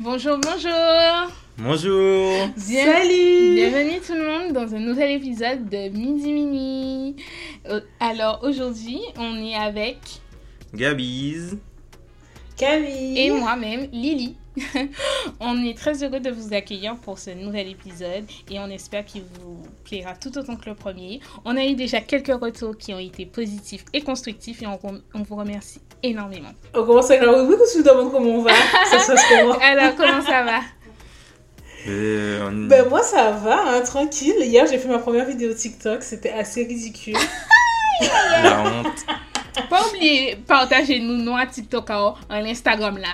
Bonjour, bonjour. Bonjour. Bien- Salut Bienvenue tout le monde dans un nouvel épisode de Midi Mini. Euh, Alors aujourd'hui, on est avec Gabiz. Camille et moi-même, Lily. on est très heureux de vous accueillir pour ce nouvel épisode et on espère qu'il vous plaira tout autant que le premier. On a eu déjà quelques retours qui ont été positifs et constructifs et on, rem- on vous remercie énormément. On commence avec la rubrique ou tu me demandes comment on va Ça se passe comment? Alors, comment ça va? Euh, on- Ben moi ça va, hein, tranquille. Hier j'ai fait ma première vidéo TikTok, c'était assez ridicule. La honte. Pas oublier, partagez-nous nous à TikTok en Instagram là.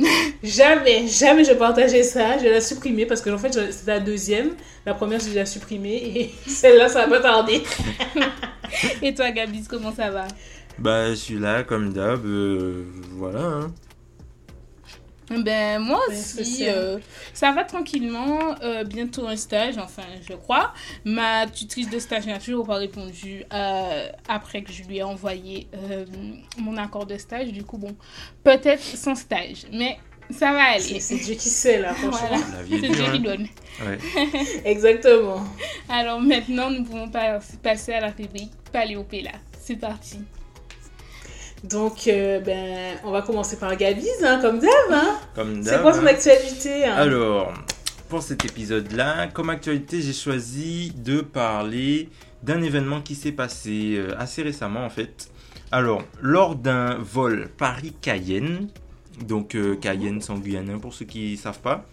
Jamais, jamais je partageais ça. Je vais la supprimer parce que en fait je- c'était la deuxième. La première j'ai déjà supprimée et celle-là ça va pas tarder. Et toi, Gabiz, comment ça va? Bah, je suis là comme d'hab. euh, voilà. hein. Ben, moi aussi, euh, ça va tranquillement. euh, bientôt un stage, enfin, je crois. Ma tutrice de stage n'a toujours pas répondu euh, après que je lui ai envoyé euh, mon accord de stage. Du coup, bon, peut-être sans stage, mais ça va aller. c'est Dieu qui sait là, franchement. Voilà, c'est. Dieu qui hein. donne. Ouais. Exactement. Alors maintenant, nous pouvons pas- passer à la rubrique Paléopéla. C'est parti. Donc euh, ben on va commencer par Gabiz, hein, comme d'hab. Hein. Comme C'est quoi hein. actualité hein? Alors, pour cet épisode-là, comme actualité, j'ai choisi de parler d'un événement qui s'est passé euh, assez récemment en fait. Alors, lors d'un vol Paris-Cayenne, donc euh, Cayenne sans Guyane pour ceux qui savent pas,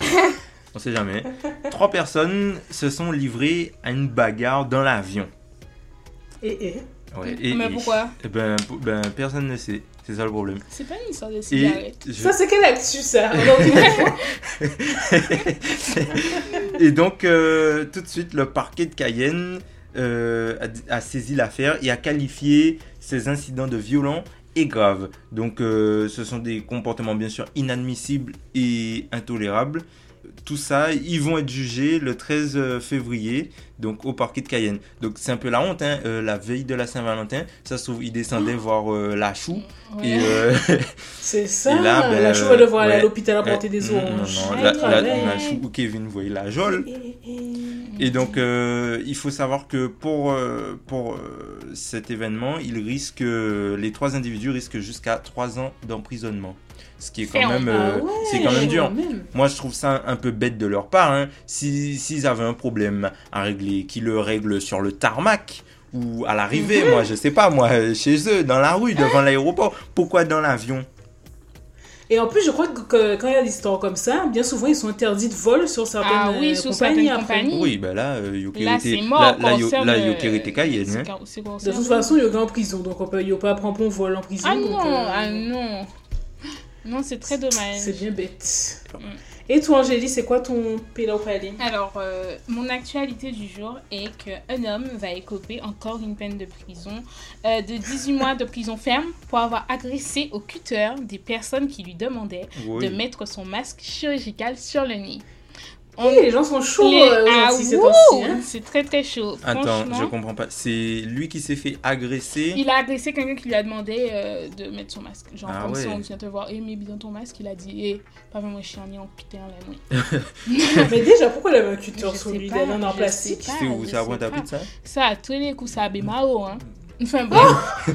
on sait jamais, trois personnes se sont livrées à une bagarre dans l'avion. Et, et? Ouais, et- mais et- pourquoi eh ben, ben, personne ne sait, c'est ça le problème. C'est pas une histoire de Et cigarette. je- Ça c'est quelle actu ça Donc, et donc, euh, tout de suite, le parquet de Cayenne euh, a, a saisi l'affaire et a qualifié ces incidents de violents et graves. Donc, euh, ce sont des comportements bien sûr inadmissibles et intolérables. Tout ça, ils vont être jugés le 13 février, donc au parquet de Cayenne. Donc c'est un peu la honte, hein, euh, la veille de la Saint-Valentin, ça se trouve, ils descendaient voir euh, la chou. Ouais. Et euh, C'est ça, Et là, ben, la chou va devoir aller à l'hôpital apporter des non, oranges. non, Aïe, la, la, aïe. la chou ou Kevin, vous voyez, la jole. Et- donc, euh, il faut savoir que pour, euh, pour euh, cet événement, il risque, euh, les trois individus risquent jusqu'à trois ans d'emprisonnement. Ce qui est quand même, Ah euh, ouais, c'est quand même dur. quand même. Moi, je trouve ça un peu bête de leur part. Hein. Si- S'ils avaient un problème à régler, qu'ils le règlent sur le tarmac ou à l'arrivée, Mhm. moi, je sais pas, moi, chez eux, dans la rue, devant l'aéroport. Pourquoi dans l'avion? Et en plus, je crois que, que quand il y a des histoires comme ça, bien souvent ils sont interdits de vol sur certaines Ah oui, euh, sur compagnies. certaines après. compagnies. Oui, ben là, euh, Yokerete- Là, c'est mort. là, là, yo- concerne, là, euh, Yokerete Cayenne, c'est hein. car- c'est De toute façon, il y a en prison, donc on peut, il n'y a pas à prendre un vol en prison. Ah donc, non, euh, ah non. Non, c'est très dommage. C'est bien bête. Mm. Et toi, Angélie, c'est quoi ton pélo palais Alors, euh, mon actualité du jour est qu'un homme va écoper encore une peine de prison euh, de 18 mois de prison ferme pour avoir agressé au cutter des personnes qui lui demandaient Oui. de mettre son masque chirurgical sur le nez. On- Oui, les gens sont chauds Les- euh, Ah, hein. C'est très très chaud. Attends, je comprends pas. C'est lui qui s'est fait agresser? Il a agressé quelqu'un qui lui a demandé euh, de mettre son masque. Genre, Ah comme si on vient te voir, eh, mets bien ton masque. Il a dit, eh, pas vraiment chien, ni en putain, là, oui. Mais déjà, pourquoi il avait un cutter Je sur sais lui pas, Il avait un en plastique? C'est où ça sais à pas. pizza Ça, à tous les coups, ça a bémao, hein. Enfin, bref.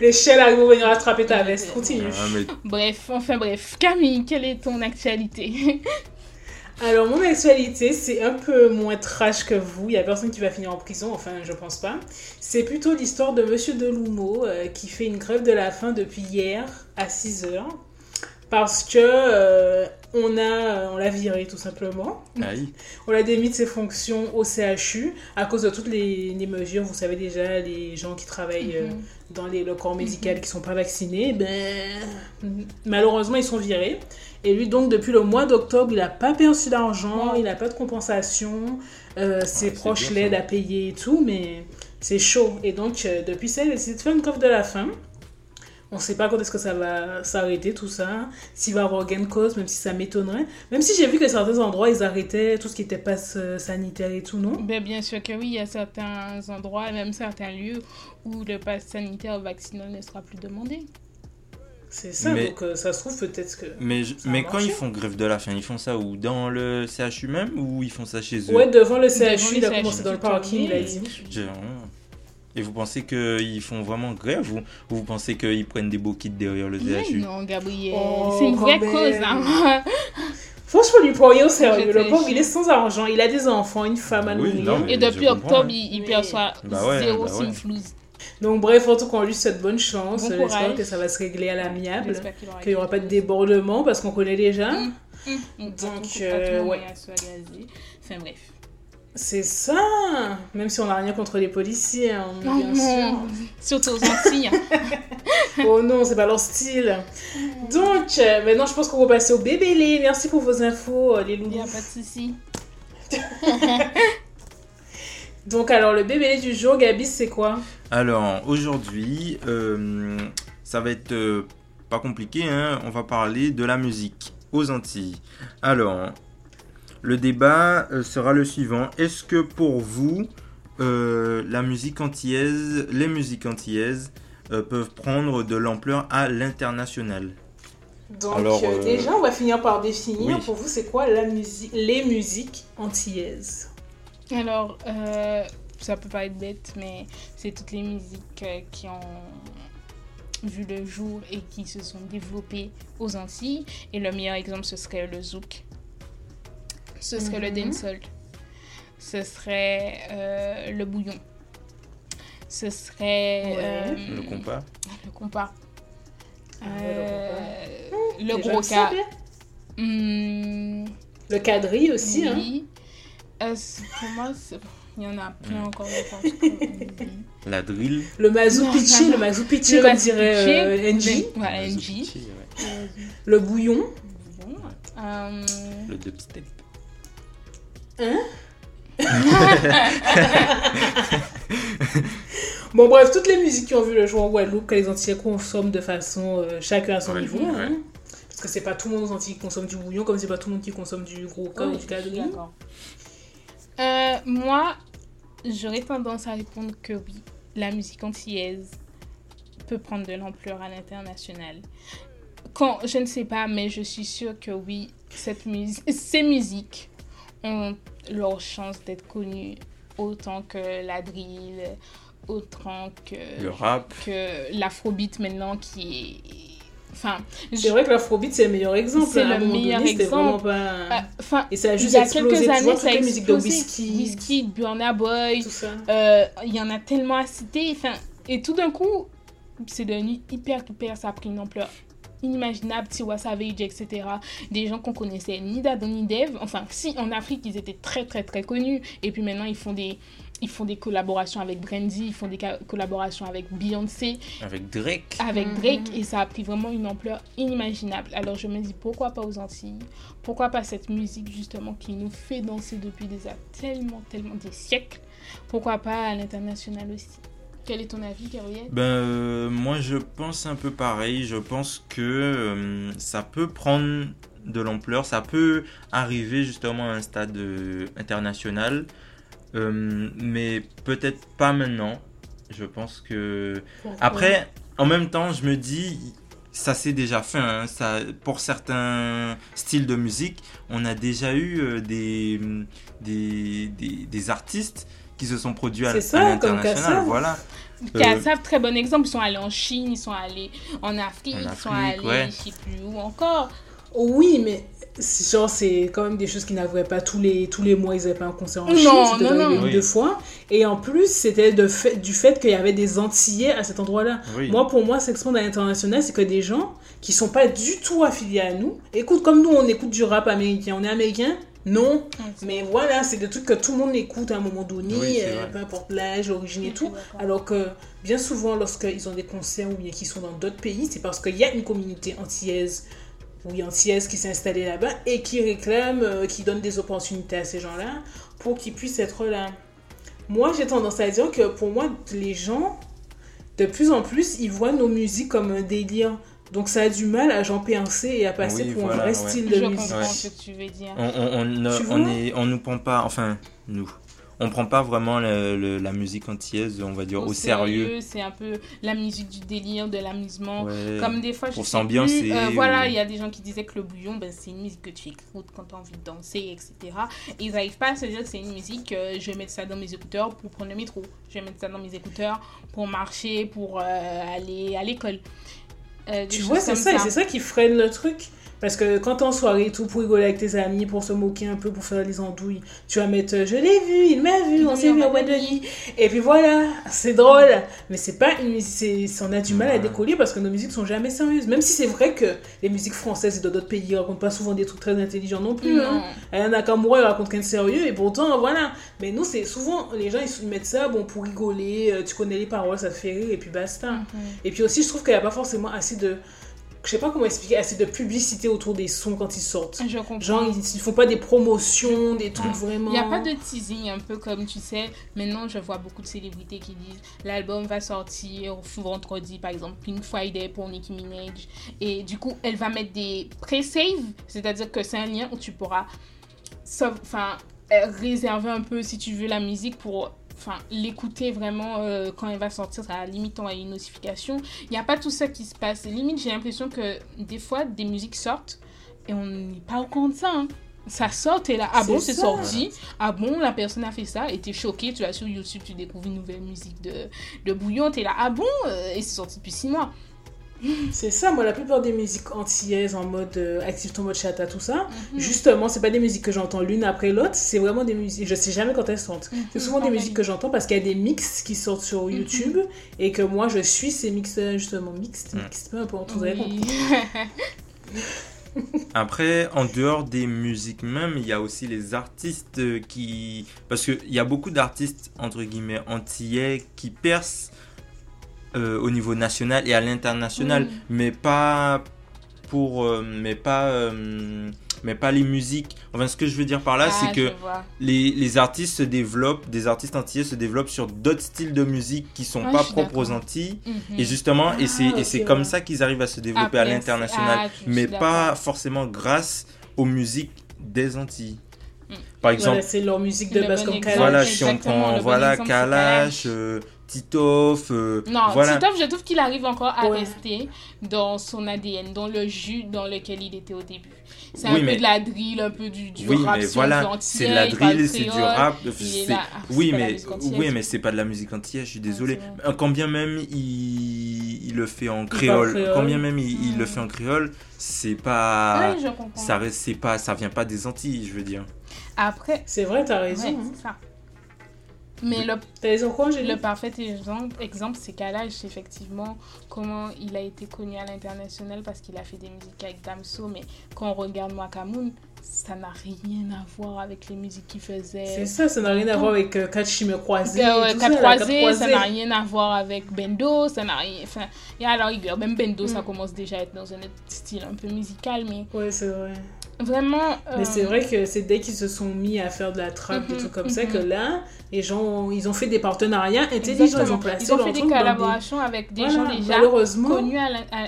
L'échelle pour venir attraper ta veste. Continue. Ah, mais bref, enfin, bref. Camille, quelle est ton actualité? Alors, mon actualité, c'est un peu moins trash que vous. Il y a personne qui va finir en prison, enfin, je pense pas. C'est plutôt l'histoire de Monsieur Delumeau euh, qui fait une grève de la faim depuis hier à 6 heures. Parce que euh, on a, on l'a viré tout simplement. aïe. On l'a démis de ses fonctions au CHU à cause de toutes les, les mesures. Vous savez déjà, les gens qui travaillent euh, Mhm. dans les, le corps médical qui sont pas vaccinés, ben, malheureusement, ils sont virés. Et lui, donc, depuis le mois d'octobre, il n'a pas perçu d'argent, il n'a pas de compensation. euh, ses c'est proches l'aident à payer et tout, mais c'est chaud. Et donc, euh, depuis ça, il a décidé de faire une grève de la faim. On ne sait pas quand est-ce que ça va s'arrêter, tout ça. S'il va y avoir gain de cause, même si ça m'étonnerait. Même si j'ai vu que certains endroits, ils arrêtaient tout ce qui était passe euh, sanitaire et tout, non? Ben, bien sûr que oui, il y a certains endroits et même certains lieux où le pass sanitaire vaccinal ne sera plus demandé. C'est ça, Mais- donc euh, ça se trouve peut-être que. Mais, je- Ça a mais quand ils font grève de la faim, ils font ça où? Dans le CHU même ou ils font ça chez eux? Ouais, devant le Devant CHU, le il a CHU, commencé dans le parking, il a dit. Et vous pensez qu'ils font vraiment grève ou ou vous pensez qu'ils prennent des beaux kits derrière le Mais CHU non, Gabriel, Oh, c'est une vraie même. cause. Hein. Franchement, lui prend rien au sérieux. Le pauvre, il est sans argent. Il a des enfants, une femme à Oui, nourrir. Et depuis octobre, hein. il, il Mais- perçoit Bah ouais, zéro bah ouais. simflouz. Donc, bref, en tout cas, on lui souhaite bonne chance. Bon J'espère que ça va se régler à l'amiable. J'espère qu'il n'y aura pas de débordement parce qu'on connaît déjà. Mm. chose. Mm, mm, Donc, euh, ouais. Enfin bref. C'est ça. Même si on n'a rien contre les policiers, hein, Non, bien non. Surtout aux Antilles. sûr. Oh non, c'est pas leur style. Donc, euh, maintenant, je pense qu'on va passer au bébélé. Merci pour vos infos, euh, les Il n'y a pas de souci. Donc, alors, le bébélé du jour, Gabi, c'est quoi? Alors aujourd'hui, euh, ça va être euh, pas compliqué, hein, on va parler de la musique aux Antilles. Alors, le débat euh, sera le suivant. Est-ce que pour vous, euh, la musique antillaise, les musiques antillaises euh, peuvent prendre de l'ampleur à l'international? Donc, Alors, euh, déjà, on va finir par définir oui. pour vous, c'est quoi la musique, les musiques antillaises? Alors, euh, ça peut pas être bête, mais c'est toutes les musiques qui ont vu le jour et qui se sont développées aux Antilles. Et le meilleur exemple, ce serait le zouk. Ce serait le Mhm. Ce serait euh, le bouillon. Ce serait Ouais. euh, Le compas le compas. Ah, Euh, le tu sais cas. bien. Hmm, Le quadrille aussi, hein. oui. Euh, c'est- pour moi, c'est- il y en a plein encore, je pense. que- La drill Le mazou Non, pitché, non. le mazou pitché, Le comme mazou dirait euh, NJ. le- Voilà, le. Le bouillon. Euh, le dubstep. Bon, bref, toutes les musiques qui ont vu le jour en Guadeloupe, que les Antillais consomment de façon euh, chacun à son Ouais, niveau. ouais. hein. Parce que c'est pas tout le monde aux Antilles qui consomme du bouillon, comme c'est pas tout le monde qui consomme du gros cas ou du d'accord. Euh, moi, j'aurais tendance à répondre que oui, la musique antillaise peut prendre de l'ampleur à l'international. Quand, je ne sais pas, mais je suis sûre que oui, cette mus- ces musiques ont leur chance d'être connues autant que la drill, autant que, Le rap. que l'afrobeat maintenant qui est... Enfin, C'est vrai que l'afrobeat, c'est le meilleur exemple. C'est hein. Le meilleur donné, exemple. pas... euh, enfin, Et ça a il juste y a explosé. quelques années, ça a musiques de explosé. whisky, Whisky, Burna Boy, tout ça. euh, il y en a tellement à citer. Enfin, et tout d'un coup, c'est devenu hyper, hyper, ça a pris une ampleur inimaginable. Tiwa Savage, etc. Des gens qu'on connaissait ni d'Adam ni d'Eve. Enfin, si, en Afrique, ils étaient très, très, très connus. Et puis maintenant, ils font des, ils font des collaborations avec Brandy, ils font des collaborations avec Beyoncé, Avec Drake. avec Mhm. Drake. Et ça a pris vraiment une ampleur inimaginable. Alors je me dis, pourquoi pas aux Antilles? Pourquoi pas cette musique, justement, qui nous fait danser depuis déjà tellement, tellement des siècles? Pourquoi pas à l'international aussi? Quel est ton avis, Gabriel? Ben, euh, moi, je pense un peu pareil. Je pense que euh, ça peut prendre de l'ampleur. Ça peut arriver justement à un stade euh, international. Mais peut-être pas maintenant. Je pense que... Pourquoi? Après, en même temps, je me dis, ça s'est déjà fait. hein. Ça, pour certains styles de musique, on a déjà eu des, des, des, des artistes qui se sont produits à, ça, à l'international. Voilà. Kassav, très bon exemple. Ils sont allés en Chine, ils sont allés en Afrique, En ils sont allés, ouais. je sais plus où encore. Oui, mais c'est- genre, c'est quand même des choses qui n'arrivaient pas tous les, tous les mois. Ils n'avaient pas un concert en Non, Chine. C'était non, arrivé non. une Oui. deux fois. Et en plus, c'était de fait, du fait qu'il y avait des Antillais à cet endroit-là. Oui. Moi, pour moi, s'expandre à l'international, c'est que des gens qui sont pas du tout affiliés à nous écoutent comme nous, on écoute du rap américain. On est américain Non. Mais voilà, c'est des trucs que tout le monde écoute à un moment donné, Oui, euh, peu importe l'âge, l'origine et tout. Alors que bien souvent, lorsqu'ils ont des concerts ou bien qu'ils sont dans d'autres pays, c'est parce qu'il y a une communauté antillaise ou antillaise qui s'est installée là-bas et qui réclame, euh, qui donne des opportunités à ces gens-là pour qu'ils puissent être là. Moi, j'ai tendance à dire que pour moi, les gens, de plus en plus, ils voient nos musiques comme un délire. Donc ça a du mal à j'en penser et à passer Oui, pour voilà, un vrai ouais. style Je de musique. comprends Ouais. ce que tu veux dire. On, on, on, ne- Tu on vois est, on nous prend pas, enfin, nous, on prend pas vraiment le- le- la musique antillaise, on va dire, au, sérieux. C'est un peu la musique du délire, de l'amusement. Ouais. Comme des fois, je Pour s'ambiancer, euh, voilà, ou- il y a des gens qui disaient que le bouillon, ben, c'est une musique que tu écoutes quand tu as envie de danser, etc. Et ils n'arrivent pas à se dire que c'est une musique, euh, je vais mettre ça dans mes écouteurs pour prendre le métro. Je vais mettre ça dans mes écouteurs pour marcher, pour euh, aller à l'école. Euh, Tu vois, c'est ça, et c'est ça qui freine le truc. Parce que quand t'es en soirée et tout, pour rigoler avec tes amis, pour se moquer un peu, pour faire les andouilles, tu vas mettre euh, Je l'ai vu, il m'a vu, on s'est vu en boîte de nuit. Et puis voilà, c'est drôle. Mais c'est pas une musique, on a du mal à décoller parce que nos musiques sont jamais sérieuses. Même si c'est vrai que les musiques françaises et d'autres pays racontent pas souvent des trucs très intelligents non plus. hein. Non. Ayana Nakamura, il raconte rien de sérieux, et pourtant, voilà. Mais nous, c'est souvent, les gens, ils mettent ça, bon, pour rigoler, euh, tu connais les paroles, ça te fait rire, et puis basta. Mhm. Et puis aussi, je trouve qu'il n'y a pas forcément assez de. Je sais pas comment expliquer, assez de publicité autour des sons quand ils sortent. Je comprends. Genre, ils, ils font pas des promotions, des trucs vraiment. Il n'y a pas de teasing, un peu comme tu sais. Maintenant, je vois beaucoup de célébrités qui disent l'album va sortir vendredi, par exemple, Pink Friday pour Nicki Minaj. Et du coup, elle va mettre des pré-save, c'est-à-dire que c'est un lien où tu pourras enfin, euh, réserver un peu, si tu veux, la musique pour enfin l'écouter vraiment euh, quand elle va sortir à la limite on a une notification il n'y a pas tout ça qui se passe limite j'ai l'impression que des fois des musiques sortent et on n'est pas au courant de ça hein. ça sort et là ah bon c'est ça. sorti ah bon la personne a fait ça et t'es choqué tu vas sur YouTube tu découvres une nouvelle musique de, de Bouillon t'es là ah bon Euh, et c'est sorti depuis six mois C'est ça, moi, la plupart des musiques antillaises en mode euh, active ton mode chata, tout ça, Mhm. justement, c'est pas des musiques que j'entends l'une après l'autre, c'est vraiment des musiques. Je sais jamais quand elles sortent. C'est souvent des musiques que j'entends parce qu'il y a des mix qui sortent sur Mhm. YouTube et que moi, je suis ces mix, euh, justement, mixed, Mm. mixed, peu importe, vous avez compris. Après, en dehors des musiques même, il y a aussi les artistes qui... Parce qu'il y a beaucoup d'artistes, entre guillemets, antillais qui percent euh, au niveau national et à l'international, Mm. mais pas pour... euh, mais pas... euh, mais pas les musiques. Enfin, ce que je veux dire par là, Ah, c'est que les, les artistes se développent, des artistes antillais se développent sur d'autres styles de musique qui sont Ouais, pas propres aux. Antilles. Mhm. Et justement, et c'est Ah, et c'est comme ça qu'ils arrivent à se développer à l'international, ah, mais pas forcément grâce aux musiques des Antilles. Par exemple, Voilà, c'est leur musique de base bon comme. Kalash. voilà, si on prend voilà Kalash, euh, Titoff, euh, Non, voilà. Titoff, je trouve qu'il arrive encore à Ouais. rester dans son ADN, dans le jus dans lequel il était au début. C'est un Oui, peu mais- de la drill, un peu du, du oui, rap mais voilà, du c'est de la drill, c'est du rap. Ah, Oui, mais oui, mais c'est pas de la musique antillaise. Je suis désolé. Euh, Quand bien même il, il le fait en créole, créole. quand bien même il, il le Mm. fait en créole, c'est pas Ouais, je comprends. ça reste c'est pas ça vient pas des Antilles, je veux dire. Après, C'est vrai, t'as raison. ouais, hein. Mais le Le parfait exemple, exemple c'est Kalash, effectivement, comment il a été connu à l'international parce qu'il a fait des musiques avec Damso, mais quand on regarde Wakamoon, ça n'a rien à voir avec les musiques qu'il faisait. C'est ça, ça n'a rien à voir avec euh, Kachime croisé. Euh, Quatre ça, n'a rien à voir avec Bendo, ça n'a rien. Enfin, et rigueur, même Bendo, ça Mm. commence déjà à être dans un autre style un peu musical, mais Ouais, c'est vrai. Vraiment. Mais euh, c'est vrai que c'est dès qu'ils se sont mis à faire de la trappe, des Mhm, truc comme ça, mhm. que là, les gens, ont- ils ont fait des partenariats intelligents. Ils ont placé Ils ont fait des collaborations avec des Voilà, gens déjà malheureusement. connus à la- à-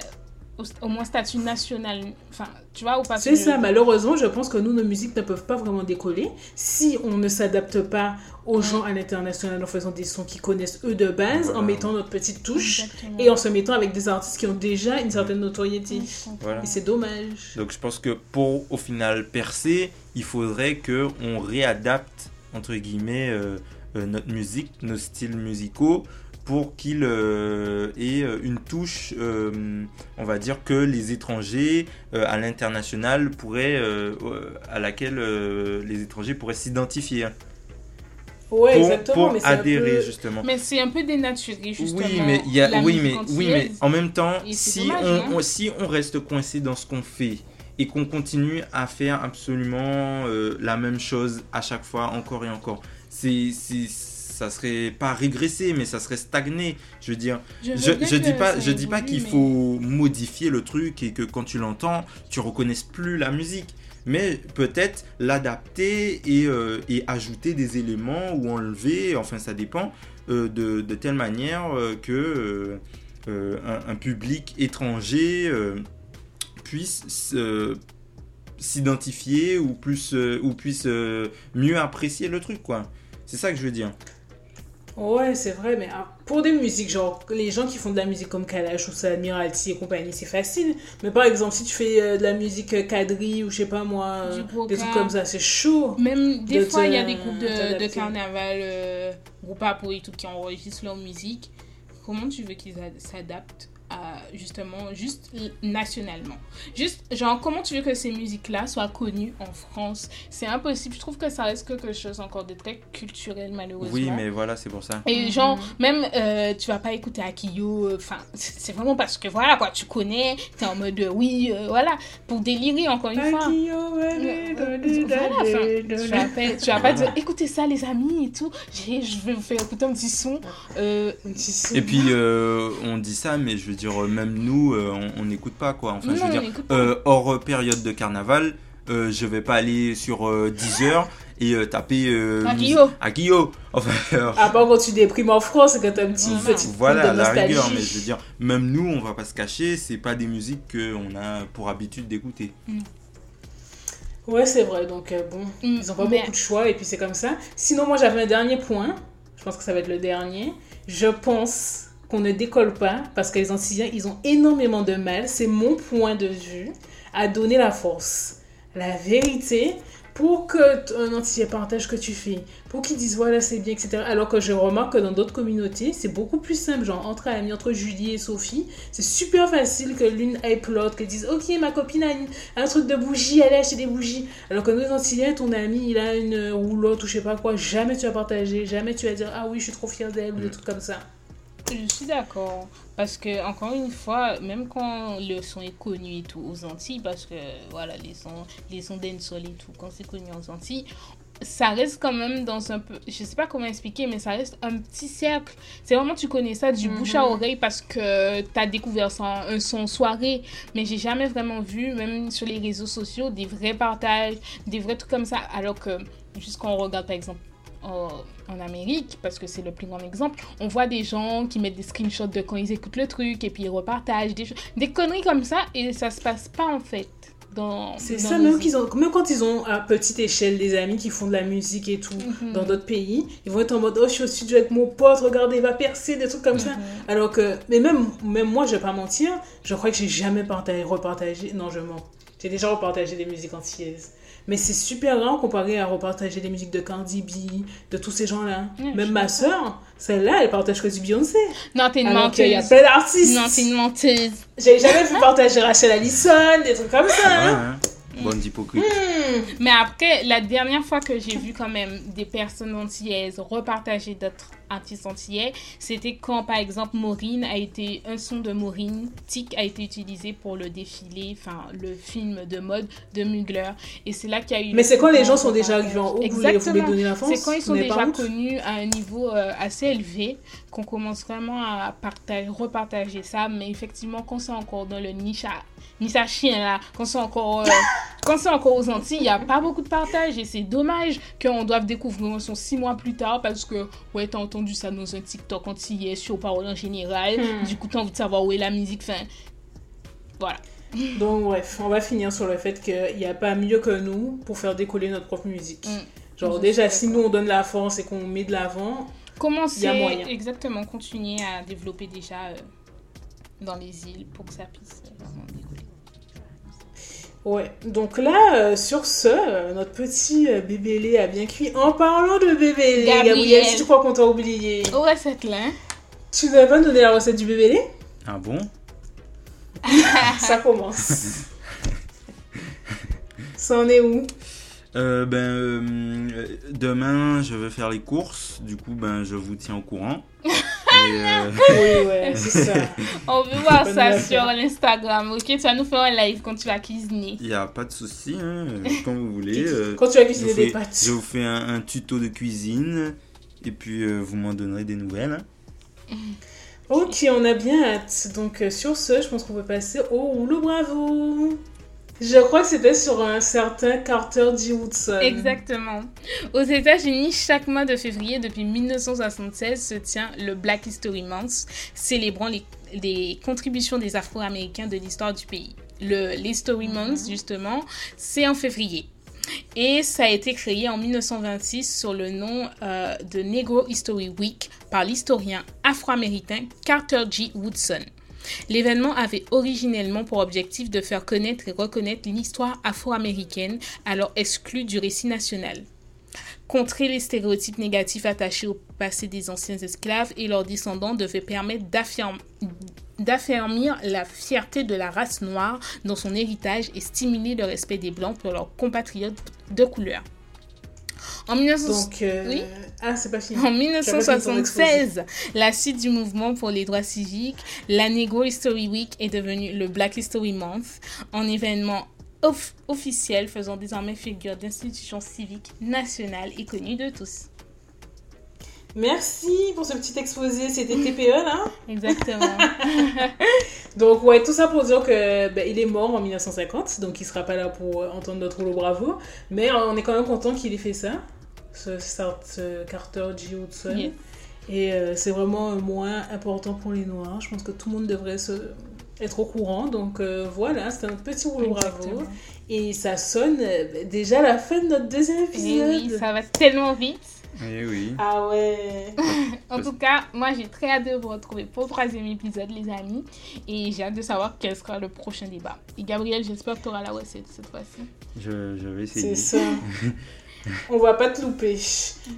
au, au moins statut national. Enfin, tu vois, ou pas C'est ça, malheureusement, je pense que nous, nos musiques ne peuvent pas vraiment décoller si on ne s'adapte pas aux Ouais. gens à l'international en faisant des sons qu'ils connaissent eux de base, en mettant notre petite touche Exactement. et en se mettant avec des artistes qui ont déjà une certaine notoriété. Ouais. Voilà. Et c'est dommage. Donc je pense que pour au final percer, il faudrait que on réadapte entre guillemets euh, euh, notre musique, nos styles musicaux pour qu'il euh, ait euh, une touche, euh, on va dire que les étrangers euh, à l'international pourraient, à laquelle les étrangers pourraient s'identifier Ouais, pour, exactement. pour mais un adhérer peu- justement. Mais c'est un peu dénaturé, justement. Oui, mais il y a, oui, mais, oui, mais en même temps, si, dommage, on, hein. on- si on reste coincé dans ce qu'on fait et qu'on continue à faire absolument la même chose à chaque fois, encore et encore, c'est, ça serait pas régresser, mais ça serait stagner. Je veux dire, je, je dis pas, je dis pas qu'il mais- faut modifier le truc et que quand tu l'entends, tu reconnaisses plus la musique. Mais peut-être l'adapter et, euh, et ajouter des éléments ou enlever, enfin ça dépend, euh, de, de telle manière euh, que euh, un, un public étranger puisse s'identifier ou, plus, ou puisse mieux apprécier le truc. quoi. C'est ça que je veux dire. Ouais, c'est vrai, mais ah, pour des musiques, genre les gens qui font de la musique comme Kalash ou ça, Admiralty et compagnie, c'est facile. Mais par exemple, si tu fais euh, de la musique euh, quadrille ou je sais pas moi, euh, des trucs comme ça, c'est chaud. Même des de fois, il y a des groupes de, de carnaval, euh, groupes à et tout, qui enregistrent leur musique. Comment tu veux qu'ils s'adaptent? À, justement, juste nationalement Juste, genre, comment tu veux que ces musiques-là soient connues en France? C'est impossible. Je trouve que ça reste quelque chose encore de très culturel, malheureusement. Oui, mais voilà, c'est pour ça. Et genre, même, euh, tu vas pas écouter Akio, euh, enfin, c'est vraiment parce que voilà, quoi, tu connais, t'es en mode, euh, oui, euh, voilà, pour délirer encore une fois. Voilà, allez, tu vas pas, tu vas pas dire écoutez ça les amis et tout, je vais vous faire écouter un petit son. Euh, Un petit son. Et puis, euh, on dit ça, mais je veux dire, euh, même nous, euh, on n'écoute pas, quoi. Enfin, je veux dire, euh, hors période de carnaval, euh, je vais pas aller sur euh, Deezer et euh, taper euh, Akio. mus- Akio. Enfin, euh, À part quand tu déprimes en France, quand t'as un petit Voilà. petit voilà, de à la nostalgie. rigueur, mais je veux dire, même nous, on va pas se cacher, c'est pas des musiques qu'on a pour habitude d'écouter. Ouais, c'est vrai. Donc, euh, bon, Mm, ils ont pas mais- beaucoup de choix et puis c'est comme ça. Sinon, moi, j'avais un dernier point. Je pense que ça va être le dernier. Je pense qu'on ne décolle pas parce que les Antillais, ils ont énormément de mal. C'est mon point de vue à donner la force. La vérité, pour que un Antillais partage ce que tu fais, pour qu'ils disent voilà, c'est bien, etc. Alors que je remarque que dans d'autres communautés, c'est beaucoup plus simple. Genre, entre amis, entre Julie et Sophie, c'est super facile que l'une aille l'autre, qu'elle dise ok, ma copine a une- un truc de bougie, allez acheter des bougies. Alors que nous, Antillais, ton ami, il a une roulotte ou je sais pas quoi, jamais tu vas partager, jamais tu vas dire ah oui, je suis trop fière d'elle ou des trucs comme ça. Je suis d'accord. Parce que, encore une fois, même quand le son est connu et tout aux Antilles, parce que, voilà, les sons, les sons dancehall et tout, quand c'est connu aux Antilles, ça reste quand même dans un peu. Je sais pas comment expliquer, mais ça reste un petit cercle. C'est vraiment, tu connais ça du bouche à oreille parce que tu as découvert ça, un son soirée. Mais j'ai jamais vraiment vu, même sur les réseaux sociaux, des vrais partages, des vrais trucs comme ça. Alors que, juste quand on regarde, par exemple, en, en Amérique, parce que c'est le plus grand exemple, on voit des gens qui mettent des screenshots de quand ils écoutent le truc et puis ils repartagent des, conneries comme ça et ça se passe pas en fait. C'est ça, même, qu'ils ont, même quand ils ont à petite échelle des amis qui font de la musique et tout Mhm. dans d'autres pays, ils vont être en mode oh, je suis au studio avec mon pote, regardez, il va percer, des trucs comme ça. Mhm. Alors que, mais même, même moi, je vais pas mentir, je crois que j'ai jamais partagé, repartagé, non, je mens. J'ai déjà repartagé des musiques antillaises. Mais c'est super rare comparé à repartager des musiques de Cardi B, de tous ces gens-là. Même ma soeur, celle-là, elle partage que du Beyoncé. Non, t'es une Alors qu'il y a menteuse. plein d'artistes. Non, t'es une menteuse. J'ai jamais vu partager Rachel Allison, des trucs comme ça. Ouais, hein. Hein. Bonne hypocrite. Mais après, la dernière fois que j'ai vu quand même des personnes antillaises repartager d'autres artistes antillais, c'était quand par exemple Maureen a été, un son de Maureen, Tic a été utilisé pour le défilé, enfin le film de mode de Mugler. Et c'est là qu'il y a eu. Mais c'est quand les gens sont déjà repartage. arrivés en haut que vous les, vous les Exactement. donnez la France C'est quand ils sont déjà connus à un niveau euh, assez élevé qu'on commence vraiment à partager, repartager ça. Mais effectivement, quand c'est encore dans le niche à, à chien là, quand c'est encore, euh, encore aux Antilles, il n'y a pas beaucoup de partage et c'est dommage qu'on doive découvrir son six mois plus tard parce que ouais, t'as entendu ça dans un TikTok antillais sur parole en général. Hmm. Du coup, t'as envie de savoir où est la musique. Enfin, voilà. Donc bref, on va finir sur le fait qu'il n'y a pas mieux que nous pour faire décoller notre propre musique. Mm. Genre déjà, si nous on donne la force et qu'on met de l'avant, Il y a moyen. exactement, continuer à développer déjà euh, dans les îles pour que ça puisse euh, vraiment décoller? Ouais. Donc là, euh, sur ce, euh, notre petit euh, bébélé a bien cuit. En parlant de bébélé, Gabriel. Gabriel, si tu crois qu'on t'a oublié, Aux recettes là, tu nous avais pas donné la recette du bébélé? Ah bon? Ça commence. Ça en est où? Euh, ben, euh, demain, je vais faire les courses. Du coup, ben, je vous tiens au courant. Euh, Oui, ouais, c'est ça. On veut voir ça sur l'Instagram, ok? Tu vas nous faire un live quand tu vas cuisiner. Il n'y a pas de souci, hein, euh, quand vous voulez. euh, Quand tu as je, cuisiné vous des fais, pâtes. je vous fais un, un tuto de cuisine. Et puis, euh, vous m'en donnerez des nouvelles. hein. Ok, on a bien hâte. Donc euh, sur ce, je pense qu'on peut passer au rouleau bravo. Je crois que c'était sur un certain Carter D. Woodson. Exactement. Aux États-Unis, chaque mois de février depuis 1976 se tient le Black History Month, célébrant les, les contributions des Afro-Américains de l'histoire du pays. Le l'History Month, justement, c'est en février. Et ça a été créé en 1926 sur le nom euh, de Negro History Week par l'historien afro-américain Carter G. Woodson. L'événement avait originellement pour objectif de faire connaître et reconnaître l'histoire afro-américaine, alors exclue du récit national. Contrer les stéréotypes négatifs attachés au passé des anciens esclaves et leurs descendants devait permettre d'affermir la fierté de la race noire dans son héritage et stimuler le respect des Blancs pour leurs compatriotes de couleur. En, 1976, la suite du mouvement pour les droits civiques, la Negro History Week est devenue le Black History Month, un événement officiel faisant désormais figure d'institution civique nationale et connue de tous. Merci pour ce petit exposé. C'était TPE, là Exactement. donc, ouais, tout ça pour dire que ben, il est mort en 1950, donc il sera pas là pour entendre notre rouleau bravo. Mais on est quand même content qu'il ait fait ça, ce, ce Carter G. Hudson. Et euh, c'est vraiment moins important pour les Noirs. Je pense que tout le monde devrait se, être au courant. Donc euh, voilà, c'est un petit rouleau bravo. Et ça sonne euh, déjà la fin de notre deuxième eh épisode. oui, ça va tellement vite. Eh oui. Ah ouais. en tout cas, moi j'ai très hâte de vous retrouver pour le troisième épisode, les amis. Et j'ai hâte de savoir quel sera le prochain débat. Et Gabriel, j'espère que tu auras la recette cette fois-ci. Je, je vais essayer. C'est ça. on va pas te louper.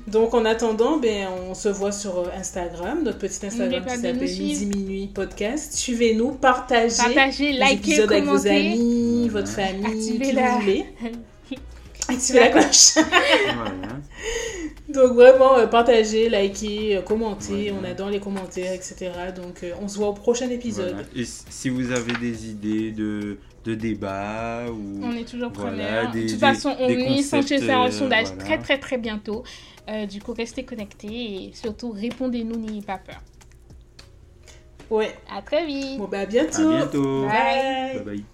Donc en attendant, ben, on se voit sur euh, Instagram, notre petit Instagram qui s'appelle Midi Minuit Podcast. Suivez-nous, partagez, partagez likez, avec vos amis, votre famille, Activez qui la... vous voulez. Activez la cloche. Donc vraiment, euh, partagez, likez, euh, commentez. On adore les commentaires, etc. Donc on se voit au prochain épisode. Et si vous avez des idées de de débat ou on est toujours preneur. de toute façon, on lit Sanchez un sondage très très très bientôt. Euh, du coup, restez connectés et surtout répondez-nous, n'ayez pas peur. Ouais. À très vite. Bon bah à bientôt. À bientôt. bye. bye, bye.